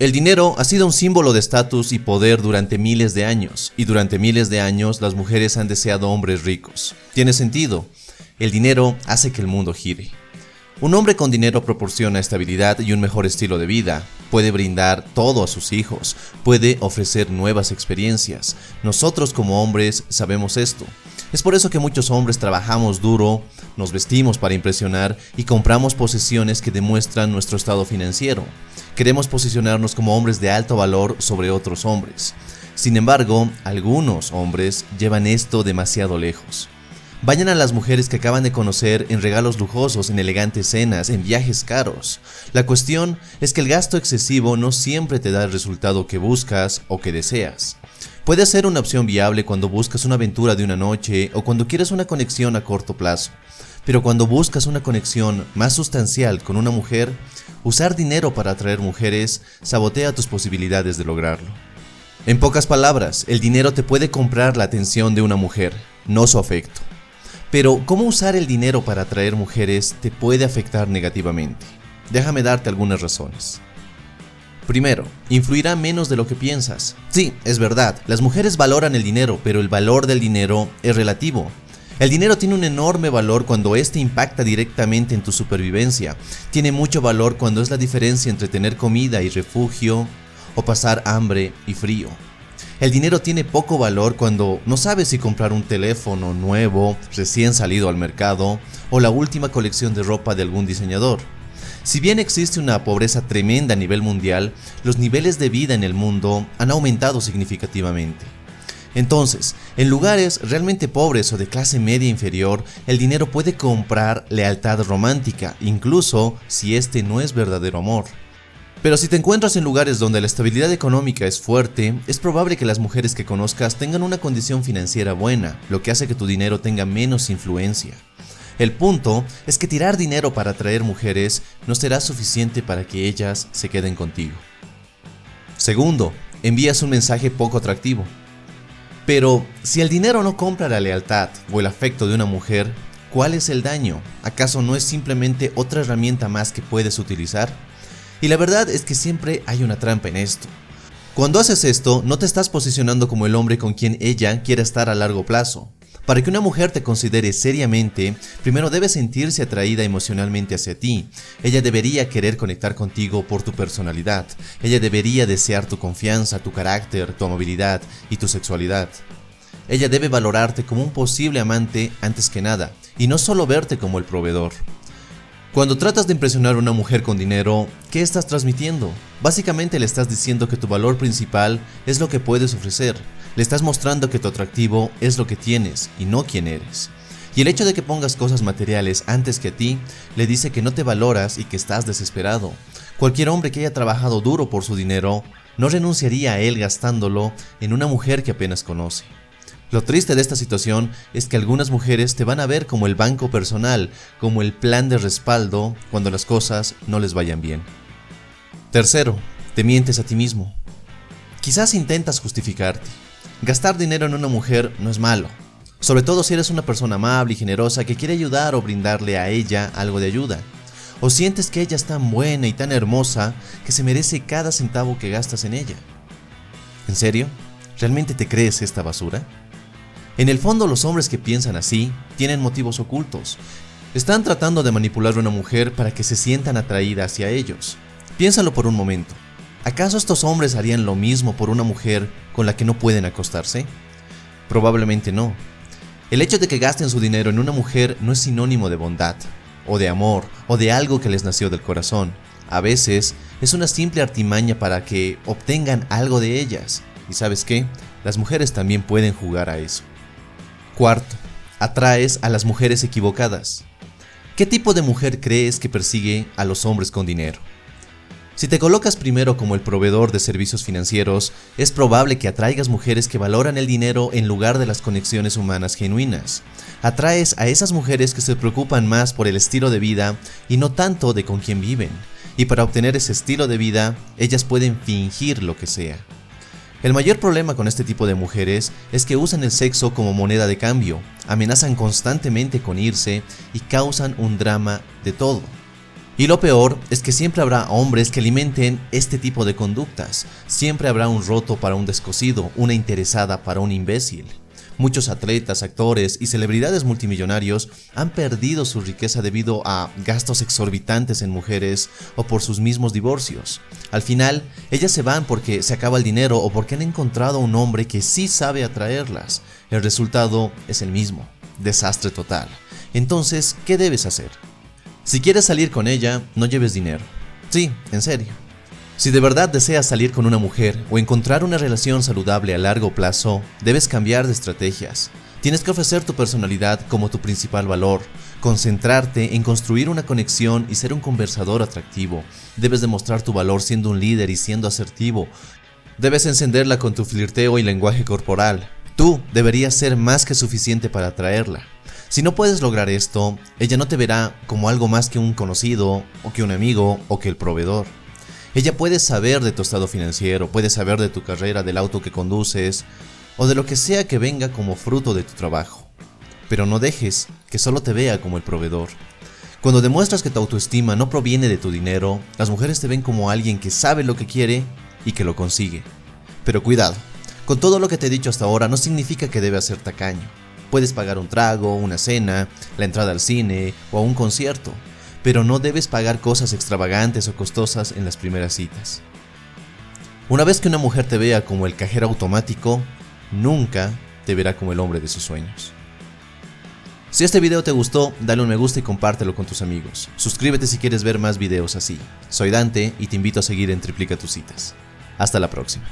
El dinero ha sido un símbolo de estatus y poder durante miles de años, y durante miles de años las mujeres han deseado hombres ricos. Tiene sentido, el dinero hace que el mundo gire. Un hombre con dinero proporciona estabilidad y un mejor estilo de vida, puede brindar todo a sus hijos, puede ofrecer nuevas experiencias. Nosotros como hombres sabemos esto. Es por eso que muchos hombres trabajamos duro, nos vestimos para impresionar y compramos posesiones que demuestran nuestro estado financiero. Queremos posicionarnos como hombres de alto valor sobre otros hombres. Sin embargo, algunos hombres llevan esto demasiado lejos. Vayan a las mujeres que acaban de conocer en regalos lujosos, en elegantes cenas, en viajes caros. La cuestión es que el gasto excesivo no siempre te da el resultado que buscas o que deseas. Puede ser una opción viable cuando buscas una aventura de una noche o cuando quieres una conexión a corto plazo. Pero cuando buscas una conexión más sustancial con una mujer, usar dinero para atraer mujeres sabotea tus posibilidades de lograrlo. En pocas palabras, el dinero te puede comprar la atención de una mujer, no su afecto. Pero, ¿cómo usar el dinero para atraer mujeres te puede afectar negativamente? Déjame darte algunas razones. Primero, influirá menos de lo que piensas. Sí, es verdad, las mujeres valoran el dinero, pero el valor del dinero es relativo. El dinero tiene un enorme valor cuando éste impacta directamente en tu supervivencia. Tiene mucho valor cuando es la diferencia entre tener comida y refugio o pasar hambre y frío. El dinero tiene poco valor cuando no sabes si comprar un teléfono nuevo, recién salido al mercado, o la última colección de ropa de algún diseñador. Si bien existe una pobreza tremenda a nivel mundial, los niveles de vida en el mundo han aumentado significativamente. Entonces, en lugares realmente pobres o de clase media inferior, el dinero puede comprar lealtad romántica, incluso si este no es verdadero amor. Pero si te encuentras en lugares donde la estabilidad económica es fuerte, es probable que las mujeres que conozcas tengan una condición financiera buena, lo que hace que tu dinero tenga menos influencia. El punto es que tirar dinero para atraer mujeres no será suficiente para que ellas se queden contigo. Segundo, envías un mensaje poco atractivo. Pero si el dinero no compra la lealtad o el afecto de una mujer, ¿cuál es el daño? ¿Acaso no es simplemente otra herramienta más que puedes utilizar? Y la verdad es que siempre hay una trampa en esto. Cuando haces esto, no te estás posicionando como el hombre con quien ella quiere estar a largo plazo. Para que una mujer te considere seriamente, primero debe sentirse atraída emocionalmente hacia ti. Ella debería querer conectar contigo por tu personalidad. Ella debería desear tu confianza, tu carácter, tu amabilidad y tu sexualidad. Ella debe valorarte como un posible amante antes que nada, y no solo verte como el proveedor. Cuando tratas de impresionar a una mujer con dinero, ¿qué estás transmitiendo? Básicamente le estás diciendo que tu valor principal es lo que puedes ofrecer, le estás mostrando que tu atractivo es lo que tienes y no quién eres. Y el hecho de que pongas cosas materiales antes que a ti le dice que no te valoras y que estás desesperado. Cualquier hombre que haya trabajado duro por su dinero no renunciaría a él gastándolo en una mujer que apenas conoce. Lo triste de esta situación es que algunas mujeres te van a ver como el banco personal, como el plan de respaldo cuando las cosas no les vayan bien. Tercero, te mientes a ti mismo. Quizás intentas justificarte, Gastar dinero en una mujer no es malo, sobre todo si eres una persona amable y generosa que quiere ayudar o brindarle a ella algo de ayuda. O sientes que ella es tan buena y tan hermosa que se merece cada centavo que gastas en ella. ¿En serio? ¿Realmente te crees esta basura? En el fondo los hombres que piensan así tienen motivos ocultos. Están tratando de manipular a una mujer para que se sientan atraída hacia ellos. Piénsalo por un momento. ¿Acaso estos hombres harían lo mismo por una mujer con la que no pueden acostarse? Probablemente no. El hecho de que gasten su dinero en una mujer no es sinónimo de bondad, o de amor, o de algo que les nació del corazón. A veces es una simple artimaña para que obtengan algo de ellas. ¿Y sabes qué? Las mujeres también pueden jugar a eso. Cuarto, atraes a las mujeres equivocadas. ¿Qué tipo de mujer crees que persigue a los hombres con dinero? Si te colocas primero como el proveedor de servicios financieros, es probable que atraigas mujeres que valoran el dinero en lugar de las conexiones humanas genuinas. Atraes a esas mujeres que se preocupan más por el estilo de vida y no tanto de con quién viven. Y para obtener ese estilo de vida, ellas pueden fingir lo que sea. El mayor problema con este tipo de mujeres es que usan el sexo como moneda de cambio, amenazan constantemente con irse y causan un drama de todo. Y lo peor es que siempre habrá hombres que alimenten este tipo de conductas. Siempre habrá un roto para un descosido, una interesada para un imbécil. Muchos atletas, actores y celebridades multimillonarios han perdido su riqueza debido a gastos exorbitantes en mujeres o por sus mismos divorcios. Al final, ellas se van porque se acaba el dinero o porque han encontrado un hombre que sí sabe atraerlas. El resultado es el mismo, desastre total. Entonces, ¿qué debes hacer? Si quieres salir con ella, no lleves dinero. Sí, en serio. Si de verdad deseas salir con una mujer o encontrar una relación saludable a largo plazo, debes cambiar de estrategias. Tienes que ofrecer tu personalidad como tu principal valor, concentrarte en construir una conexión y ser un conversador atractivo. Debes demostrar tu valor siendo un líder y siendo asertivo. Debes encenderla con tu flirteo y lenguaje corporal. Tú deberías ser más que suficiente para atraerla. Si no puedes lograr esto, ella no te verá como algo más que un conocido, o que un amigo, o que el proveedor. Ella puede saber de tu estado financiero, puede saber de tu carrera, del auto que conduces, o de lo que sea que venga como fruto de tu trabajo. Pero no dejes que solo te vea como el proveedor. Cuando demuestras que tu autoestima no proviene de tu dinero, las mujeres te ven como alguien que sabe lo que quiere y que lo consigue. Pero cuidado, con todo lo que te he dicho hasta ahora no significa que debas ser tacaño. Puedes pagar un trago, una cena, la entrada al cine o a un concierto, pero no debes pagar cosas extravagantes o costosas en las primeras citas. Una vez que una mujer te vea como el cajero automático, nunca te verá como el hombre de sus sueños. Si este video te gustó, dale un me gusta y compártelo con tus amigos. Suscríbete si quieres ver más videos así. Soy Dante y te invito a seguir en Triplica tus citas. Hasta la próxima.